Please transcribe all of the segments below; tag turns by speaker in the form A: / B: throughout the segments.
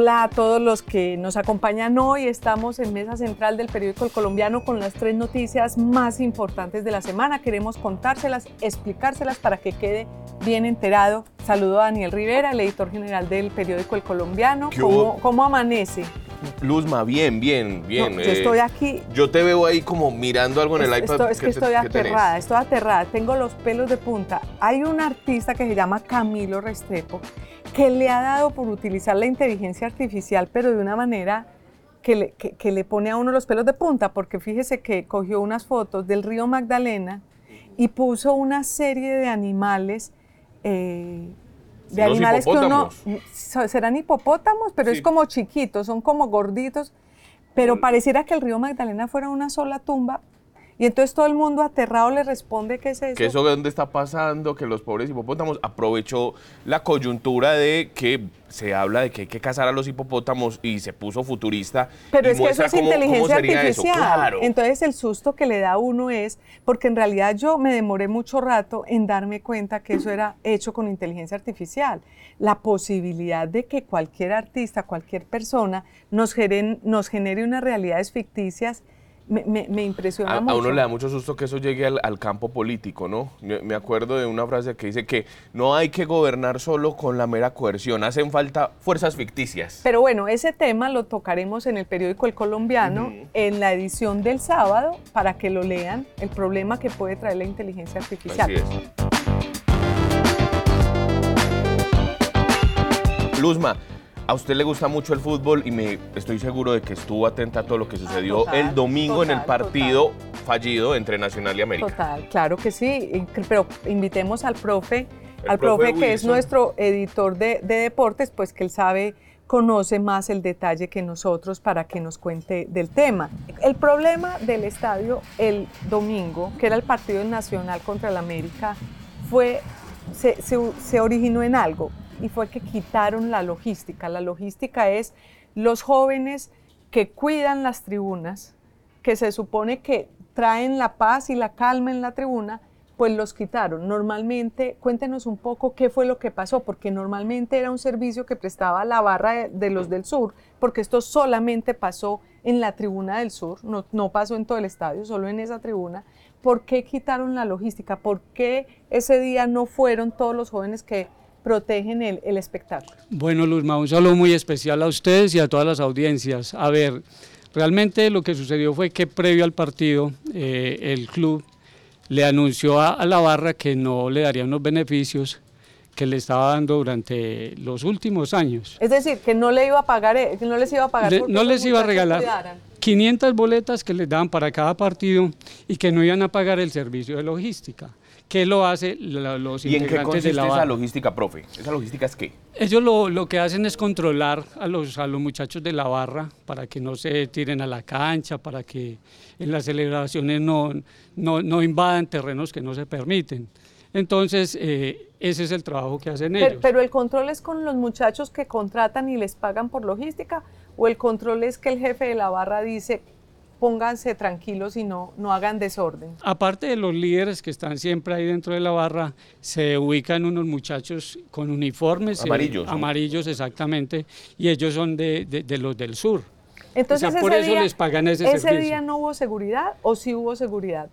A: Hola a todos los que nos acompañan hoy. Estamos en mesa central del periódico El Colombiano con las tres noticias más importantes de la semana. Queremos contárselas, explicárselas para que quede bien enterado. Saludo a Daniel Rivera, el editor general del periódico El Colombiano. ¿Cómo, ¿Cómo, amanece?
B: Luzma, bien, bien, bien.
A: yo estoy aquí.
B: Yo te veo ahí como mirando algo en el iPad.
A: es que, estoy aterrada, estoy aterrada. Tengo los pelos de punta. Hay un artista que se llama Camilo Restrepo que le ha dado por utilizar la inteligencia artificial, pero de una manera que le, que, le, pone a uno los pelos de punta, porque fíjese que cogió unas fotos del río Magdalena y puso una serie de animales, eh,
B: de animales que uno,
A: serán hipopótamos, pero es como chiquitos, son como gorditos, pero pareciera que el río Magdalena fuera una sola tumba, y entonces todo el mundo aterrado le responde que es eso.
B: Que eso de dónde está pasando, que los pobres hipopótamos aprovechó la coyuntura de que se habla de que hay que cazar a los hipopótamos y se puso futurista.
A: Pero es que eso es inteligencia artificial. Entonces el susto que le da a uno es, porque en realidad yo me demoré mucho rato en darme cuenta que eso era hecho con inteligencia artificial. La posibilidad de que cualquier artista, cualquier persona nos nos genere unas realidades ficticias me, impresiona
B: a,
A: mucho.
B: A uno le da mucho susto que eso llegue al, campo político, ¿no? Me acuerdo de una frase que dice que no hay que gobernar solo con la mera coerción, hacen falta fuerzas ficticias.
A: Pero bueno, ese tema lo tocaremos en el periódico El Colombiano, en la edición del sábado, para que lo lean, el problema que puede traer la inteligencia artificial.
B: Así es. Luzma, a usted le gusta mucho el fútbol y me estoy seguro de que estuvo atenta a todo lo que sucedió el domingo en el partido fallido entre Nacional y América.
A: Total, claro que sí, pero invitemos al profe, al profe, que es nuestro editor de, de deportes, pues que él sabe conoce más el detalle que nosotros para que nos cuente del tema. El problema del estadio el domingo, que era el partido nacional contra el América, fue, se, se, se originó en algo y fue que quitaron la logística. La logística es los jóvenes que cuidan las tribunas, que se supone que traen la paz y la calma en la tribuna, pues los quitaron. Normalmente, cuéntenos un poco qué fue lo que pasó, porque normalmente era un servicio que prestaba la barra de, los del sur, porque esto solamente pasó en la tribuna del sur, no, no pasó en todo el estadio, solo en esa tribuna. ¿Por qué quitaron la logística? ¿Por qué ese día no fueron todos los jóvenes que protegen el, el espectáculo.
C: Bueno, Luzma, un saludo muy especial a ustedes y a todas las audiencias. A ver, realmente lo que sucedió fue que previo al partido eh, el club le anunció a, la barra que no le daría unos beneficios que le estaba dando durante los últimos años.
A: Es decir, que no le iba a pagar, eh, que no les iba a pagar,
C: no les iba a regalar 500 boletas que les daban para cada partido y que no iban a pagar el servicio de logística. ¿Qué lo hace los
B: ¿Y
C: en qué
B: consiste esa logística, profe? ¿Esa logística es qué?
C: Ellos lo, lo, que hacen es controlar a los, a los muchachos de la barra para que no se tiren a la cancha, para que en las celebraciones no, no, no invadan terrenos que no se permiten. Entonces, eh, ese es el trabajo que hacen ellos.
A: Pero el control es con los muchachos que contratan y les pagan por logística, o el control es que el jefe de la barra dice pónganse tranquilos y no, no hagan desorden.
C: Aparte de los líderes que están siempre ahí dentro de la barra, se ubican unos muchachos con uniformes
B: eh, amarillos.
C: amarillos, exactamente, y ellos son de, de, los del sur.
A: Entonces,
C: por eso les pagan ese,
A: ese ¿Ese día no hubo seguridad o sí hubo seguridad?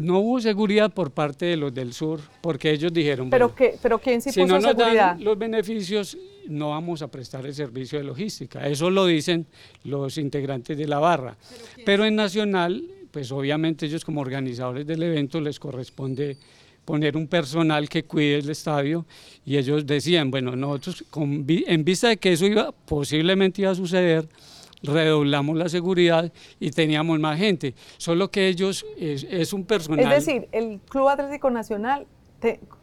C: No hubo seguridad por parte de los del sur, porque ellos dijeron...
A: ¿Pero, qué, pero quién sí
C: si
A: puso
C: no nos
A: seguridad?
C: Dan los beneficios, no vamos a prestar el servicio de logística. Eso lo dicen los integrantes de la barra. Pero, en Nacional, pues obviamente ellos como organizadores del evento les corresponde poner un personal que cuide el estadio y ellos decían, bueno, nosotros en vista de que eso iba, posiblemente iba a suceder, redoblamos la seguridad y teníamos más gente. Solo que ellos es, un personal.
A: Es decir, el Club Atlético Nacional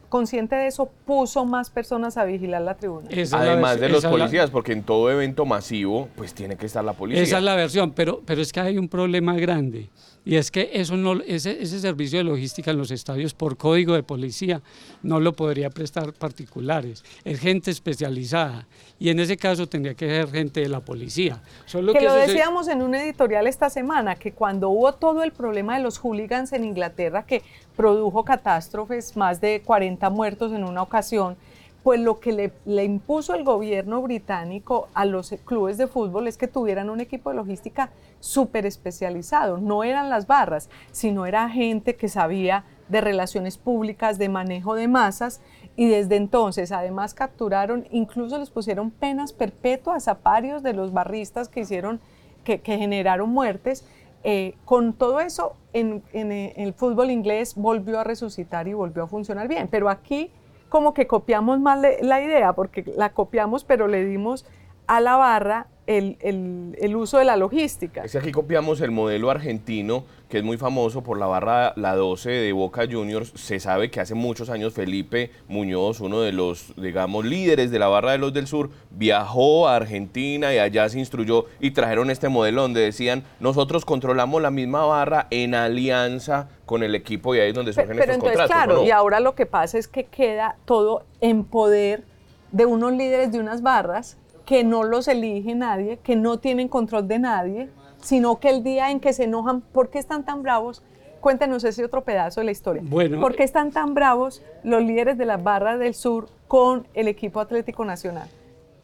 A: consciente de eso, puso más personas a vigilar la tribuna.
B: Además de los policías, porque en todo evento masivo, pues tiene que estar la policía.
C: Esa es la versión, pero, pero es que hay un problema grande. Y es que eso no, ese, ese servicio de logística en los estadios por código de policía no lo podría prestar particulares. Es gente especializada. Y en ese caso tendría que ser gente de la policía.
A: Solo que, lo decíamos en un editorial esta semana, que cuando hubo todo el problema de los hooligans en Inglaterra, que produjo catástrofes, más de 40 muertos en una ocasión, pues lo que le, impuso el gobierno británico a los clubes de fútbol es que tuvieran un equipo de logística súper especializado. No eran las barras, sino era gente que sabía de relaciones públicas, de manejo de masas, y desde entonces además capturaron, incluso les pusieron penas perpetuas a varios de los barristas que hicieron, que, generaron muertes. Eh, con todo eso, en, el fútbol inglés volvió a resucitar y volvió a funcionar bien. Pero aquí como que copiamos mal la idea, porque la copiamos, pero le dimos a la barra el, el, uso de la logística.
B: Es que aquí copiamos el modelo argentino, que es muy famoso por la barra La 12 de Boca Juniors. Se sabe que hace muchos años Felipe Muñoz, uno de los, digamos, líderes de la barra de los del sur, viajó a Argentina y allá se instruyó y trajeron este modelo donde decían, nosotros controlamos la misma barra en alianza con el equipo y ahí es donde surgen
A: pero, pero
B: estos
A: entonces, Claro, y ahora lo que pasa es que queda todo en poder de unos líderes de unas barras que no los elige nadie, que no tienen control de nadie, sino que el día en que se enojan, ¿por qué están tan bravos? Cuéntenos ese otro pedazo de la historia. Bueno, ¿Por qué están tan bravos los líderes de las barras del sur con el equipo Atlético Nacional?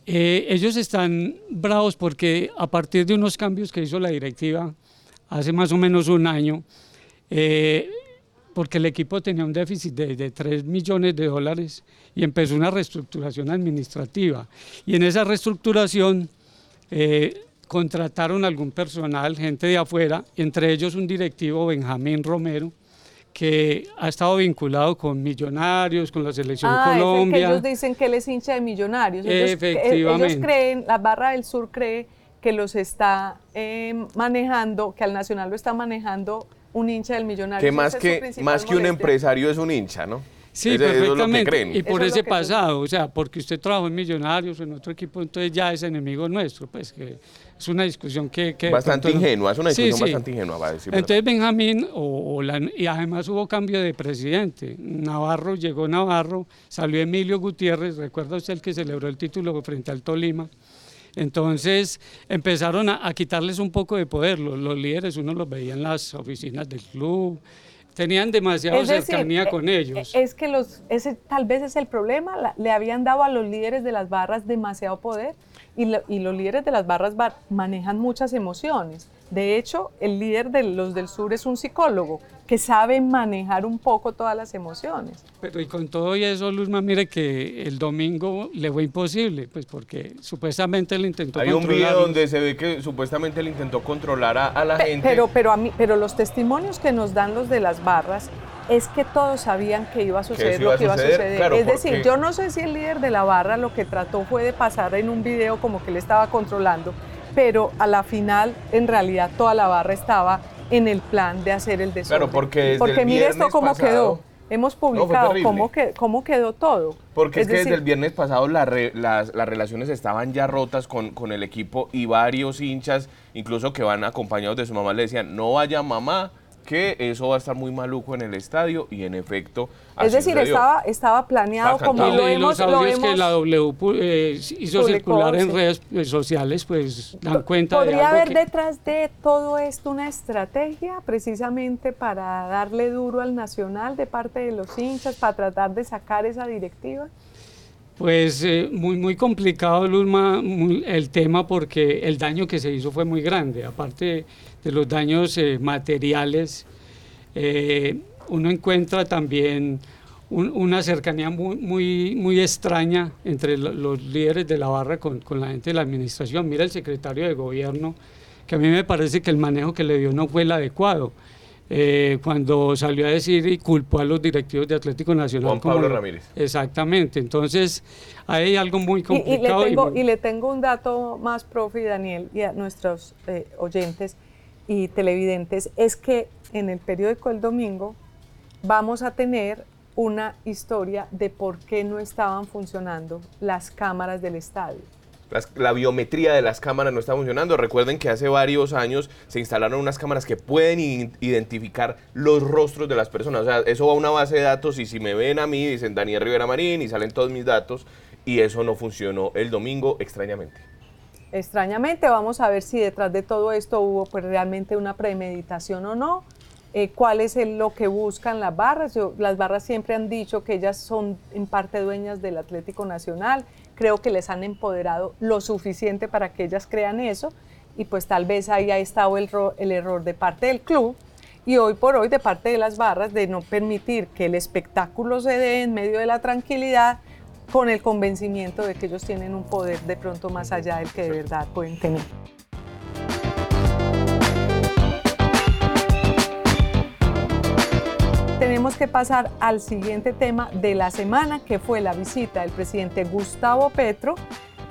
C: Eh, ellos están bravos porque a partir de unos cambios que hizo la directiva hace más o menos un año, eh, porque el equipo tenía un déficit de, de 3 millones de dólares y empezó una reestructuración administrativa. Y en esa reestructuración eh, contrataron algún personal, gente de afuera, entre ellos un directivo, Benjamín Romero, que ha estado vinculado con Millonarios, con la Selección ah, Colombia. Es
A: que ellos dicen que él es hincha de Millonarios.
C: Efectivamente.
A: Ellos creen, la Barra del Sur cree que los está eh, manejando, que al Nacional lo está manejando un hincha del millonario.
B: Que más que, más que un empresario es un hincha, ¿no?
C: Sí, perfectamente. Y por ese pasado, o sea, porque usted trabajó en Millonarios o en otro equipo, entonces ya es enemigo nuestro, pues que es una discusión que...
B: bastante ingenua, es una discusión bastante ingenua, va a decir.
C: Entonces Benjamín, o, y además hubo cambio de presidente, Navarro, llegó Navarro, salió Emilio Gutiérrez, recuerda usted el que celebró el título frente al Tolima, entonces empezaron a, quitarles un poco de poder. Los, líderes uno los veía en las oficinas del club, tenían demasiada cercanía con eh, ellos.
A: Es que los, ese tal vez es el problema, le habían dado a los líderes de las barras demasiado poder y, y los líderes de las barras manejan muchas emociones. De hecho, el líder de los del sur es un psicólogo que sabe manejar un poco todas las emociones.
C: Pero y con todo eso, Luzma, mire que el domingo le fue imposible, pues porque supuestamente él intentó
B: Hay un video donde se ve que supuestamente él intentó controlar a, la gente.
A: Pero, pero, a mí, pero los testimonios que nos dan los de las barras es que todos sabían que iba a suceder lo que iba a suceder. es decir, yo no sé si el líder de la barra lo que trató fue de pasar en un video como que él estaba controlando, pero a la final en realidad toda la barra estaba en el plan de hacer el desorden.
B: Claro, porque
A: Porque mire esto cómo quedó. Hemos publicado cómo, que, cómo quedó todo.
B: Porque es, que desde el viernes pasado las, las, relaciones estaban ya rotas con, con el equipo y varios hinchas, incluso que van acompañados de su mamá, le decían, no vaya mamá, que eso va a estar muy maluco en el estadio y en efecto
A: es decir estaba estaba planeado como lo
C: y los audios que la W eh, hizo circular en redes sociales pues dan cuenta
A: podría
C: de
A: haber detrás de todo esto una estrategia precisamente para darle duro al nacional de parte de los hinchas para tratar de sacar esa directiva
C: pues eh, muy, muy complicado, Luzma, el tema porque el daño que se hizo fue muy grande. Aparte de los daños eh, materiales, eh, uno encuentra también una cercanía muy, muy, muy extraña entre los líderes de la barra con, con la gente de la administración. Mira el secretario de gobierno, que a mí me parece que el manejo que le dio no fue el adecuado. Eh, cuando salió a decir y culpó a los directivos de Atlético Nacional.
B: Juan Pablo Ramírez.
C: Exactamente, entonces hay algo muy complicado.
A: Y, le, tengo, un dato más, profe Daniel, y a nuestros eh, oyentes y televidentes, es que en el periódico El Domingo vamos a tener una historia de por qué no estaban funcionando las cámaras del estadio.
B: La biometría de las cámaras no está funcionando. Recuerden que hace varios años se instalaron unas cámaras que pueden identificar los rostros de las personas. O sea, eso va a una base de datos y si me ven a mí, dicen Daniel Rivera Marín y salen todos mis datos y eso no funcionó el domingo extrañamente.
A: Extrañamente, vamos a ver si detrás de todo esto hubo pues, realmente una premeditación o no. Eh, cuál es lo que buscan las barras. las barras siempre han dicho que ellas son en parte dueñas del Atlético Nacional. Creo que les han empoderado lo suficiente para que ellas crean eso y pues tal vez ahí ha estado el, el error de parte del club y hoy por hoy de parte de las barras de no permitir que el espectáculo se dé en medio de la tranquilidad con el convencimiento de que ellos tienen un poder de pronto más allá del que de verdad pueden tener. Tenemos que pasar al siguiente tema de la semana, que fue la visita del presidente Gustavo Petro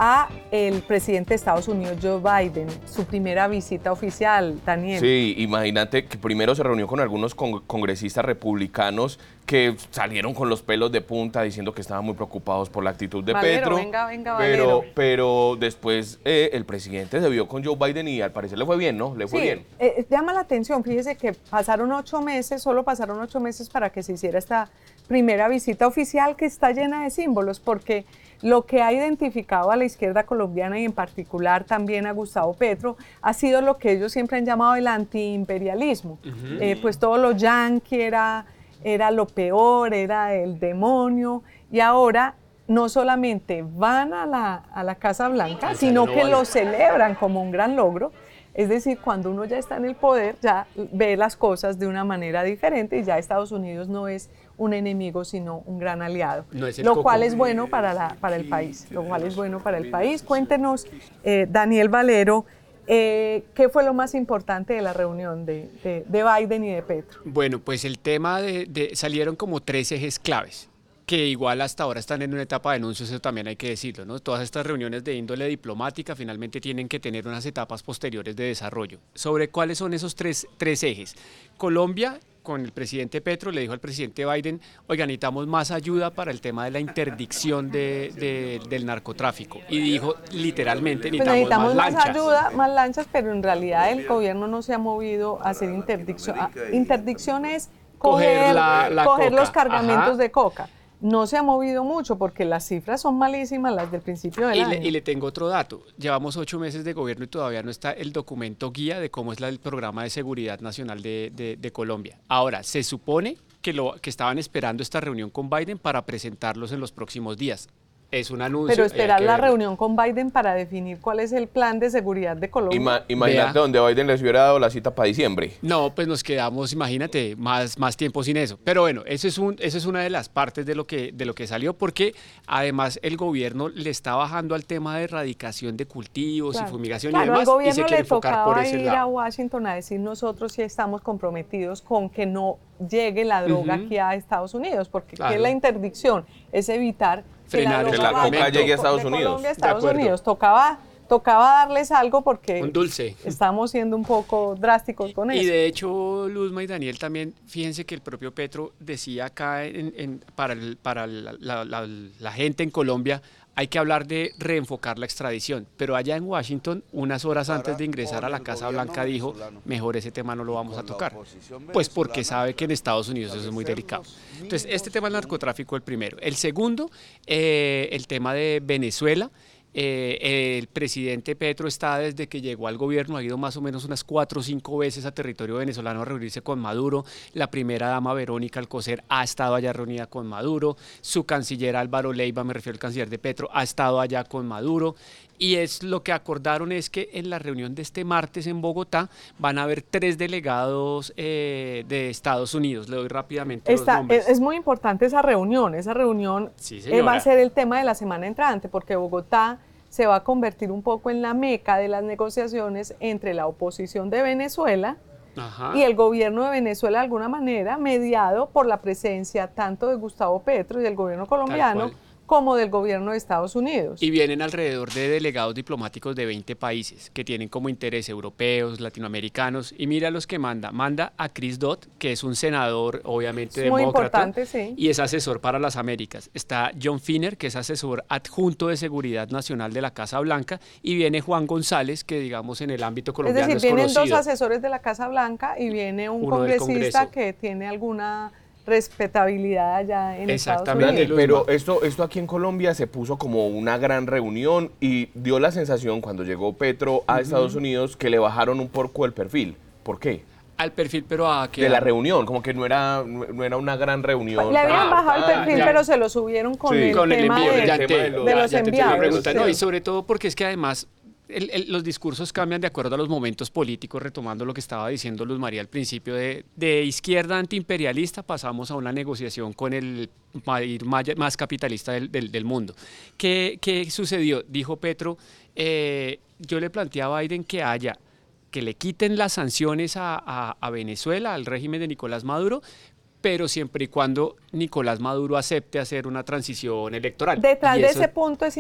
A: a el presidente de Estados Unidos, Joe Biden, su primera visita oficial, Daniel.
B: Sí, imagínate que primero se reunió con algunos congresistas republicanos que salieron con los pelos de punta diciendo que estaban muy preocupados por la actitud de Petro.
A: Venga, venga,
B: pero, pero después eh, el presidente se vio con Joe Biden y al parecer le fue bien, ¿no? Le fue
A: sí,
B: bien.
A: Eh, llama la atención, fíjese que pasaron ocho meses, solo pasaron ocho meses para que se hiciera esta primera visita oficial que está llena de símbolos, porque lo que ha identificado a la izquierda colombiana y en particular también a Gustavo Petro ha sido lo que ellos siempre han llamado el antiimperialismo. Eh, pues todo lo yanqui era, era lo peor, era el demonio y ahora no solamente van a la, a la Casa Blanca, sino que lo celebran como un gran logro. Es decir, cuando uno ya está en el poder, ya ve las cosas de una manera diferente y ya Estados Unidos no es un enemigo, sino un gran aliado. lo cual es bueno para, la, para el país. Lo cual es bueno para el país. Cuéntenos, eh, Daniel Valero, eh, ¿Qué fue lo más importante de la reunión de, Biden y de Petro?
D: Bueno, pues el tema de, salieron como tres ejes claves que igual hasta ahora están en una etapa de anuncios, eso también hay que decirlo, ¿no? Todas estas reuniones de índole diplomática finalmente tienen que tener unas etapas posteriores de desarrollo. ¿Sobre cuáles son esos tres, tres ejes? Colombia con el presidente Petro, le dijo al presidente Biden, oiga, necesitamos más ayuda para el tema de la interdicción de, del narcotráfico. Y dijo literalmente,
A: pues necesitamos, más, ayuda, más lanchas, pero en realidad el gobierno no se ha movido a hacer interdicción. Interdicción es coger, coger, los cargamentos de coca no se ha movido mucho porque las cifras son malísimas las del principio del
D: y
A: año.
D: Le, y le tengo otro dato. Llevamos ocho meses de gobierno y todavía no está el documento guía de cómo es el programa de seguridad nacional de, de Colombia. Ahora, se supone que, lo, que estaban esperando esta reunión con Biden para presentarlos en los próximos días es un anuncio.
A: Pero esperar la reunión con Biden para definir cuál es el plan de seguridad de Colombia.
B: imagínate donde Biden les hubiera dado la cita para diciembre.
D: No, pues nos quedamos, imagínate, más, más tiempo sin eso. Pero bueno, eso es, un, eso es una de las partes de lo, que, de lo que salió, porque además el gobierno le está bajando al tema de erradicación de cultivos y fumigación y demás.
A: Al gobierno y se quiere le por ese ir a Washington a decir nosotros sí estamos comprometidos con que no llegue la droga aquí a Estados Unidos, porque ¿qué es la interdicción? Es evitar
B: que la, coca llegue a Estados Unidos.
A: Estados Unidos. Tocaba tocaba darles algo porque
D: un dulce.
A: estamos siendo un poco drásticos con eso.
D: Y de hecho, Luzma y Daniel también, fíjense que el propio Petro decía acá para, para la, gente en Colombia, hay que hablar de reenfocar la extradición, pero allá en Washington, unas horas antes de ingresar a la Casa Blanca, dijo, mejor ese tema no lo vamos a tocar, pues porque sabe que en Estados Unidos eso es muy delicado. Entonces, este tema del narcotráfico, el primero. El segundo, eh, el tema de Venezuela. Eh, el presidente Petro está desde que llegó al gobierno, ha ido más o menos unas cuatro o cinco veces a territorio venezolano a reunirse con Maduro. La primera dama Verónica Alcocer ha estado allá reunida con Maduro. Su canciller Álvaro Leiva, me refiero al canciller de Petro, ha estado allá con Maduro. Y es lo que acordaron es que en la reunión de este martes en Bogotá van a haber tres delegados eh, de Estados Unidos. Le doy rápidamente los nombres.
A: Es, muy importante esa reunión. Esa reunión eh, va a ser el tema de la semana entrante, porque Bogotá se va a convertir un poco en la meca de las negociaciones entre la oposición de Venezuela y el gobierno de Venezuela de alguna manera, mediado por la presencia tanto de Gustavo Petro y del gobierno colombiano como del gobierno de Estados Unidos.
D: Y vienen alrededor de delegados diplomáticos de 20 países que tienen como interés europeos, latinoamericanos. Y mira los que manda. Manda a Chris Dodd, que es un senador, obviamente,
A: es muy
D: demócrata.
A: Importante, sí.
D: Y es asesor para las Américas. Está John Finner, que es asesor adjunto de seguridad nacional de la Casa Blanca. Y viene Juan González, que digamos en el ámbito colombiano
A: es decir, vienen
D: dos
A: asesores de la Casa Blanca y viene un congresista que tiene alguna respetabilidad allá en Estados Unidos.
B: Pero esto, esto aquí en Colombia se puso como una gran reunión y dio la sensación cuando llegó Petro a Estados Unidos que le bajaron un poco el perfil. ¿Por qué?
D: Al perfil, pero a
B: que De la reunión, como que no era, no era una gran reunión.
A: Le habían bajado el perfil, pero se lo subieron con, el, tema envío, de, los enviados.
D: y sobre todo porque es que además los discursos cambian de acuerdo a los momentos políticos, retomando lo que estaba diciendo Luz María al principio, de, izquierda antiimperialista pasamos a una negociación con el más capitalista del, mundo. ¿Qué, ¿Qué, sucedió? Dijo Petro, eh, yo le planteé a Biden que haya que le quiten las sanciones a, Venezuela, al régimen de Nicolás Maduro, pero siempre y cuando Nicolás Maduro acepte hacer una transición electoral.
A: Detrás de ese punto es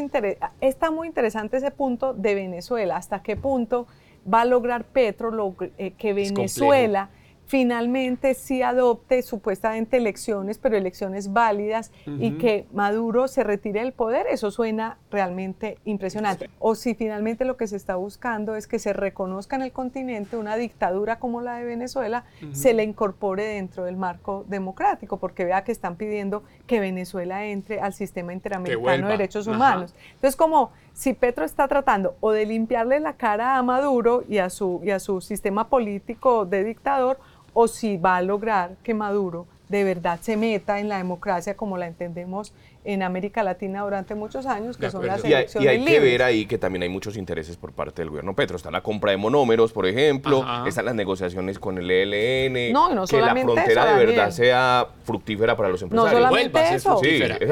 A: está muy interesante ese punto de Venezuela, hasta qué punto va a lograr Petro eh, que Venezuela finalmente sí adopte supuestamente elecciones, pero elecciones válidas y que Maduro se retire del poder, eso suena realmente impresionante. O si finalmente lo que se está buscando es que se reconozca en el continente una dictadura como la de Venezuela, se le incorpore dentro del marco democrático, porque vea que están pidiendo que Venezuela entre al sistema interamericano de derechos humanos. Entonces, como si Petro está tratando o de limpiarle la cara a Maduro y a su, y a su sistema político de dictador, o si va a lograr que Maduro de verdad se meta en la democracia como la entendemos en América Latina durante muchos años, que son las elecciones
B: Y hay, que ver ahí que también hay muchos intereses por parte del gobierno Petro. Está la compra de monómeros, por ejemplo, están las negociaciones con el ELN,
A: no, no
B: que la frontera de verdad sea fructífera para los empresarios.
A: No solamente eso,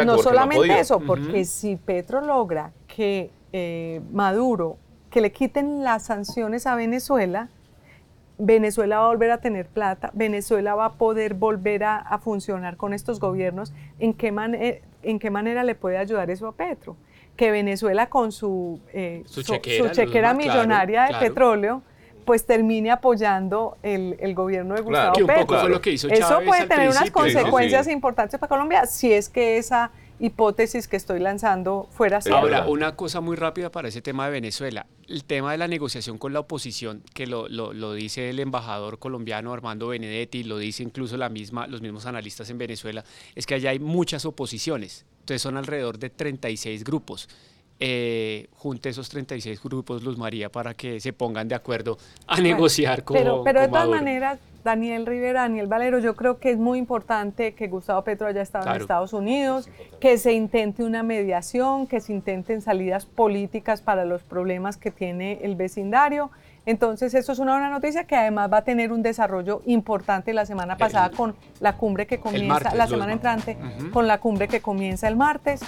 A: no solamente eso, porque si Petro logra que eh, Maduro, que le quiten las sanciones a Venezuela, Venezuela va a volver a tener plata, Venezuela va a poder volver a, funcionar con estos gobiernos. ¿En qué, ¿En qué manera le puede ayudar eso a Petro? Que Venezuela con su, eh, su chequera, millonaria de petróleo pues termine apoyando el, el gobierno de Gustavo Petro. eso puede tener unas consecuencias importantes para Colombia si es que esa hipótesis que estoy lanzando fuera cierta.
D: Ahora, una cosa muy rápida para ese tema de Venezuela. El tema de la negociación con la oposición, que lo, lo, dice el embajador colombiano Armando Benedetti, lo dice incluso la misma, los mismos analistas en Venezuela, es que allá hay muchas oposiciones. Entonces son alrededor de 36 grupos. Eh, junte esos 36 grupos, Luz María, para que se pongan de acuerdo a negociar con
A: Pero, pero de todas maneras, Daniel Rivera, Daniel Valero, yo creo que es muy importante que Gustavo Petro haya estado en Estados Unidos, que se intente una mediación, que se intenten salidas políticas para los problemas que tiene el vecindario. Entonces, eso es una buena noticia que además va a tener un desarrollo importante la semana pasada con la cumbre que comienza, la semana entrante, con la cumbre que comienza el martes.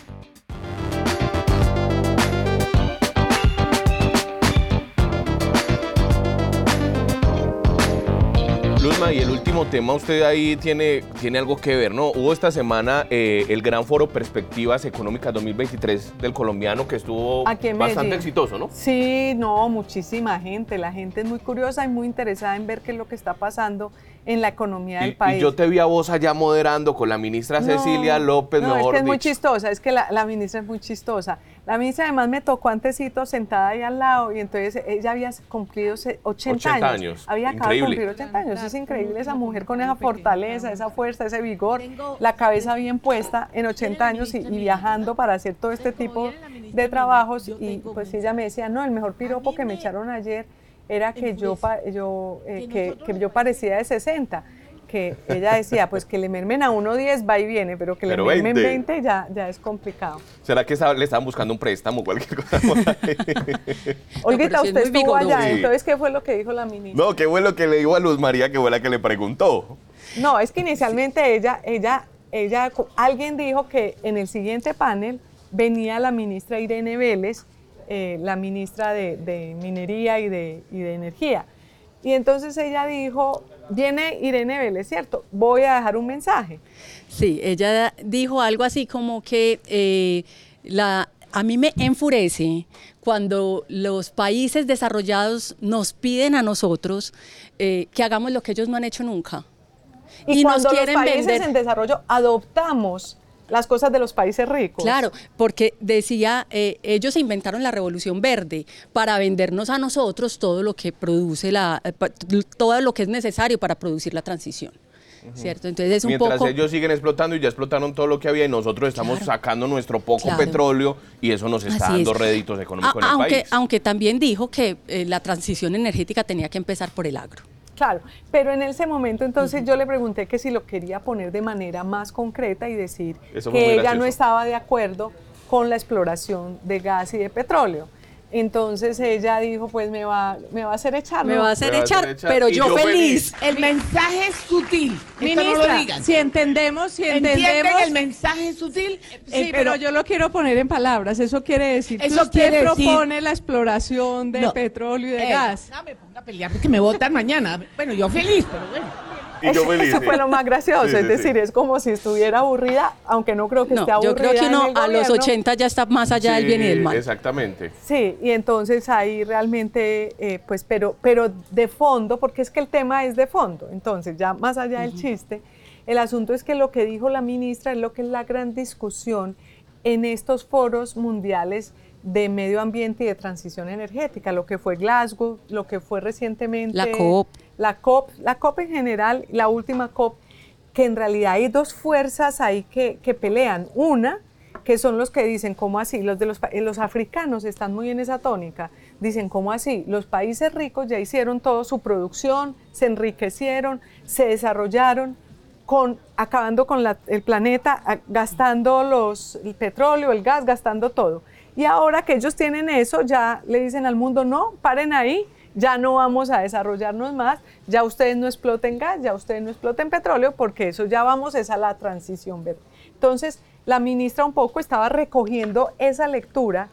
B: Luzma, y el último tema, usted ahí tiene, tiene algo que ver, ¿no? Hubo esta semana eh, el gran foro Perspectivas Económicas 2023 del colombiano que estuvo bastante exitoso, ¿no?
A: Sí, no, muchísima gente. La gente es muy curiosa y muy interesada en ver qué es lo que está pasando en la economía del país.
B: Y yo te vi a vos allá moderando con la ministra Cecilia López,
A: no, es que es muy chistosa, es que la, la, ministra es muy chistosa. La ministra además me tocó antecito sentada ahí al lado y entonces ella había cumplido 80, años. Había acabado de cumplir 80 años. Es increíble esa mujer con esa fortaleza, esa fuerza, ese vigor, la cabeza bien puesta en 80 años y, viajando para hacer todo este tipo de trabajos. Y pues ella me decía, no, el mejor piropo que me echaron ayer era que yo, yo, eh, que, yo parecía de 60 que ella decía, pues que le mermen a uno 10 va y viene, pero que le mermen 20, ya, ya es complicado.
B: ¿Será que le estaban buscando un préstamo o cualquier cosa?
A: Olguita, usted estuvo allá, entonces, ¿qué fue lo que dijo la ministra?
B: No, ¿qué fue lo que le dijo a Luz María, que fue la que le preguntó?
A: No, es que inicialmente ella, ella, ella, alguien dijo que en el siguiente panel venía la ministra Irene Vélez, eh, la ministra de, Minería y de, Energía. Y entonces ella dijo, viene Irene Vélez, ¿cierto? Voy a dejar un mensaje.
E: Sí, ella dijo algo así como que eh, la, a mí me enfurece cuando los países desarrollados nos piden a nosotros eh, que hagamos lo que ellos no han hecho nunca.
A: Y, cuando nos quieren los países en desarrollo adoptamos las cosas de los países ricos.
E: Claro, porque decía, eh, ellos inventaron la revolución verde para vendernos a nosotros todo lo que produce la, eh, todo lo que es necesario para producir la transición. ¿Cierto? Entonces es un
B: Mientras ellos siguen explotando y ya explotaron todo lo que había y nosotros estamos sacando nuestro poco petróleo y eso nos está dando réditos económicos en el
E: aunque,
B: país.
E: Aunque también dijo que eh, la transición energética tenía que empezar por el agro.
A: Claro, pero en ese momento entonces yo le pregunté que si lo quería poner de manera más concreta y decir que ella no estaba de acuerdo con la exploración de gas y de petróleo. Entonces ella dijo, pues me va, me va a hacer echar.
E: Me va a hacer, echar, pero yo, feliz.
F: El mensaje es sutil.
A: Ministra, si entendemos, si entendemos.
F: el mensaje sutil?
A: Sí, pero, yo lo quiero poner en palabras. Eso quiere decir que usted propone la exploración de petróleo y de gas.
F: No me ponga a pelear porque me votan mañana. Bueno, yo feliz, pero bueno.
A: Eso fue lo más gracioso, es decir, es como si estuviera aburrida, aunque no creo que esté aburrida.
E: Yo creo que uno a los 80 ya está más allá del bien y del mal.
B: Exactamente.
A: Sí, y entonces ahí realmente, eh, pues, pero, pero de fondo, porque es que el tema es de fondo, entonces ya más allá del chiste, el asunto es que lo que dijo la ministra es lo que es la gran discusión en estos foros mundiales de medio ambiente y de transición energética, lo que fue Glasgow, lo que fue recientemente
E: la COP,
A: la COP, la COP en general, la última COP, que en realidad hay dos fuerzas ahí que, pelean. Una, que son los que dicen, ¿cómo así? Los, de los, los africanos están muy en esa tónica. Dicen, ¿cómo así? Los países ricos ya hicieron toda su producción, se enriquecieron, se desarrollaron, con, acabando con el planeta, gastando los, el petróleo, el gas, gastando todo. Y ahora que ellos tienen eso, ya le dicen al mundo, no, paren ahí, ya no vamos a desarrollarnos más, ya ustedes no exploten gas, ya ustedes no exploten petróleo, porque eso ya vamos es a la transición verde. Entonces, la ministra un poco estaba recogiendo esa lectura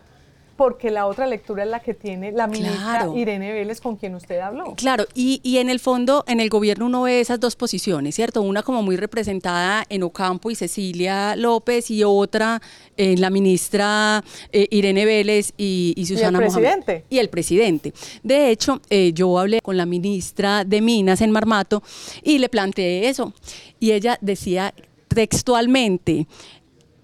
A: porque la otra lectura es la que tiene la ministra Irene Vélez con quien usted habló.
E: Claro, y, y, en el fondo, en el gobierno uno ve esas dos posiciones, ¿cierto? Una como muy representada en Ocampo y Cecilia López y otra en la ministra eh, Irene Vélez y, Susana
A: ¿Y el presidente?
E: Y el presidente. De hecho, eh, yo hablé con la ministra de Minas en Marmato y le planteé eso. Y ella decía textualmente,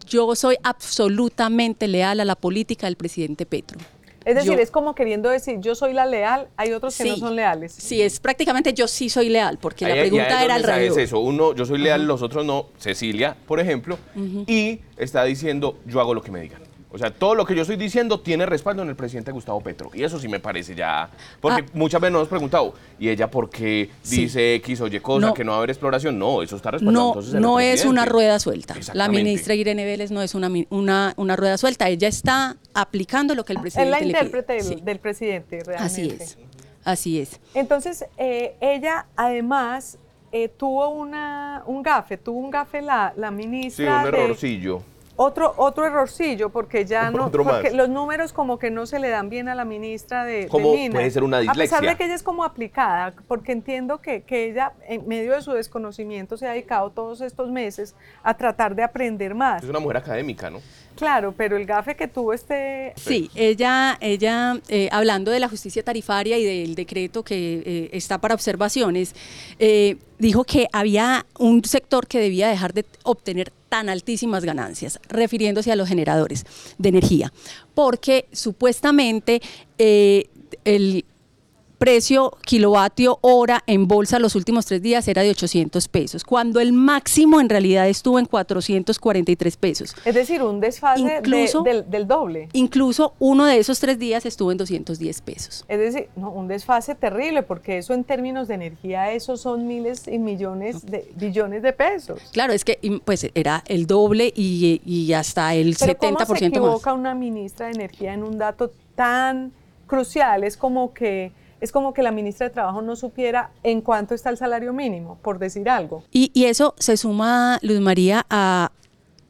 E: yo soy absolutamente leal a la política del presidente Petro.
A: Es decir, es como queriendo decir, yo soy la leal, hay otros que no son leales.
E: Sí, es prácticamente yo sí soy leal, porque la pregunta era al revés.
B: Es eso, uno, yo soy leal, los otros no, Cecilia, por ejemplo, y está diciendo, yo hago lo que me digan. O sea, todo lo que yo estoy diciendo tiene respaldo en el presidente Gustavo Petro. Y eso sí me parece ya. Porque ah. muchas veces nos hemos preguntado, ¿y ella por qué dice X o Y cosa, que no va a haber exploración? No, eso está respaldado.
E: No, no es una rueda suelta. La ministra Irene Vélez no es una, una, una, rueda suelta. Ella está aplicando lo que el presidente
A: Es la intérprete del, presidente, realmente.
E: Así es. Así es.
A: Entonces, eh, ella además eh, tuvo una, un gafe, tuvo un gafe la, la ministra.
B: Sí, un errorcillo.
A: Otro, otro errorcillo, porque ya no, porque los números como que no se le dan bien a la ministra de,
B: ¿Cómo puede ser una dislexia?
A: A pesar de que ella es como aplicada, porque entiendo que, que ella, en medio de su desconocimiento, se ha dedicado todos estos meses a tratar de aprender más.
B: Es una mujer académica, ¿no?
A: Claro, pero el gafe que tuvo este...
E: Sí, ella, ella eh, hablando de la justicia tarifaria y del decreto que eh, está para observaciones, eh, dijo que había un sector que debía dejar de obtener tan altísimas ganancias, refiriéndose a los generadores de energía, porque supuestamente el precio kilovatio hora en bolsa los últimos tres días era de 800 pesos, cuando el máximo en realidad estuvo en 443 pesos.
A: Es decir, un desfase del, doble.
E: Incluso uno de esos tres días estuvo en 210 pesos.
A: Es decir, un desfase terrible, porque eso en términos de energía, eso son miles y millones de billones de pesos.
E: Claro, es que pues era el doble y, hasta el
A: Pero
E: 70%
A: ¿cómo se equivoca una ministra de Energía en un dato tan crucial? Es como que es como que la ministra de Trabajo no supiera en cuánto está el salario mínimo, por decir algo.
E: Y, eso se suma, Luz María, a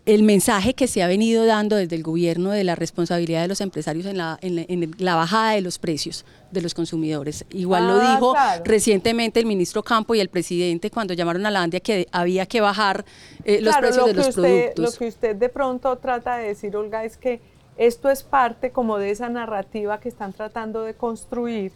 E: el mensaje que se ha venido dando desde el gobierno de la responsabilidad de los empresarios en la, en la, bajada de los precios de los consumidores. Igual lo ah, dijo recientemente el ministro Campo y el presidente cuando llamaron a la Andia que había que bajar eh, los precios de los productos.
A: Lo que usted de pronto trata de decir, Olga, es que esto es parte como de esa narrativa que están tratando de construir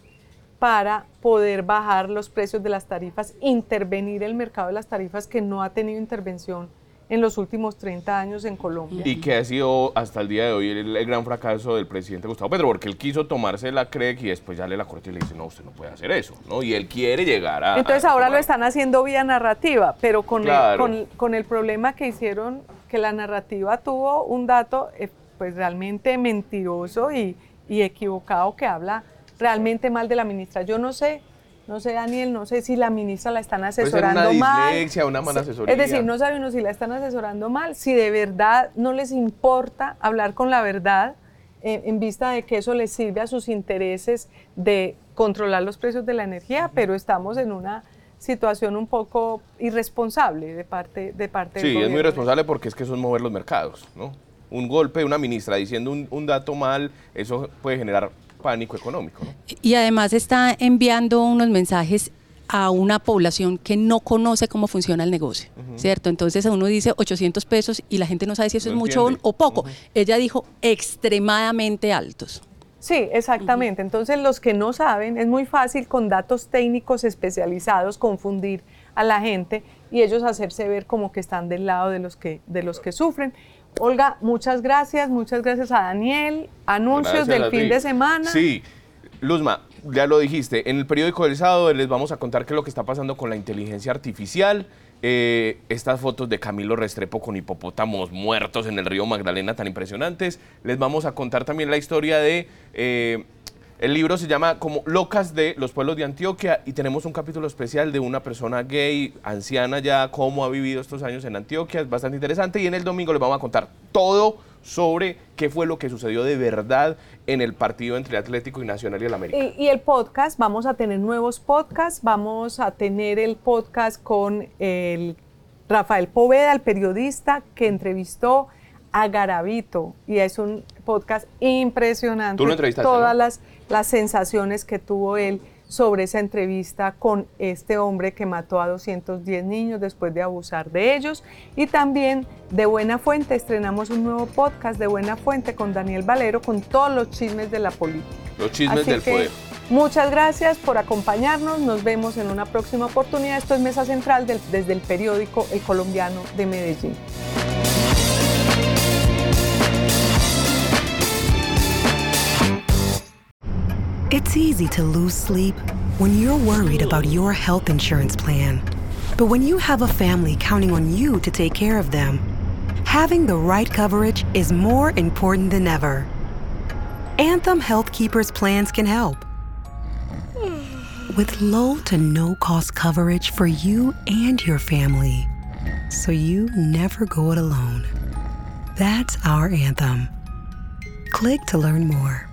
A: para poder bajar los precios de las tarifas, intervenir el mercado de las tarifas que no ha tenido intervención en los últimos 30 años en Colombia.
B: Y que ha sido hasta el día de hoy el, gran fracaso del presidente Gustavo Petro, porque él quiso tomarse la CREC y después ya le la corte y le dice, no, usted no puede hacer eso, ¿no? Y él quiere llegar a...
A: Entonces ahora lo están haciendo vía narrativa, pero con, el, con, el problema que hicieron, que la narrativa tuvo un dato eh, pues realmente mentiroso y, y equivocado que habla realmente mal de la ministra. Yo no sé no sé, Daniel, no sé si la ministra la están asesorando
B: una
A: mal.
B: una mala asesoría.
A: Es decir, no sabe uno si la están asesorando mal, si de verdad no les importa hablar con la verdad eh, en vista de que eso les sirve a sus intereses de controlar los precios de la energía, pero estamos en una situación un poco irresponsable de parte, de parte
B: sí,
A: del
B: es muy irresponsable porque es que eso es mover los mercados, ¿no? Un golpe de una ministra diciendo un, un dato mal, eso puede generar pánico económico.
E: Y además está enviando unos mensajes a una población que no conoce cómo funciona el negocio, ¿cierto? Entonces uno dice 800 pesos y la gente no sabe si eso es mucho o poco. Ella dijo extremadamente altos.
A: Sí, exactamente. Entonces los que no saben, es muy fácil con datos técnicos especializados confundir a la gente y ellos hacerse ver como que están del lado de los que, de los que sufren. Olga, muchas gracias, muchas gracias a Daniel. Anuncios del fin de semana.
B: Sí, Luzma, ya lo dijiste, en el periódico del sábado les vamos a contar qué es lo que está pasando con la inteligencia artificial. Eh, estas fotos de Camilo Restrepo con hipopótamos muertos en el río Magdalena tan impresionantes. Les vamos a contar también la historia de... Eh, el libro se llama como Locas de los pueblos de Antioquia y tenemos un capítulo especial de una persona gay, anciana ya, cómo ha vivido estos años en Antioquia, es bastante interesante y en el domingo les vamos a contar todo sobre qué fue lo que sucedió de verdad en el partido entre Atlético y Nacional y el América.
A: Y, el podcast, vamos a tener nuevos podcasts, vamos a tener el podcast con el Rafael Poveda, el periodista que entrevistó a Garavito y es un podcast impresionante.
B: Tú lo entrevistaste,
A: Todas las las sensaciones que tuvo él sobre esa entrevista con este hombre que mató a 210 niños después de abusar de ellos. Y también de Buena Fuente estrenamos un nuevo podcast de Buena Fuente con Daniel Valero con todos los chismes de la política.
B: Los chismes del poder.
A: Muchas gracias por acompañarnos. Nos vemos en una próxima oportunidad. Esto es Mesa Central desde el periódico El Colombiano de Medellín.
G: It's easy to lose sleep when you're worried about your health insurance plan. But when you have a family counting on you to take care of them, having the right coverage is more important than ever. Anthem Health Keepers plans can help. With low to no cost coverage for you and your family. So you never go it alone. That's our anthem. Click to learn more.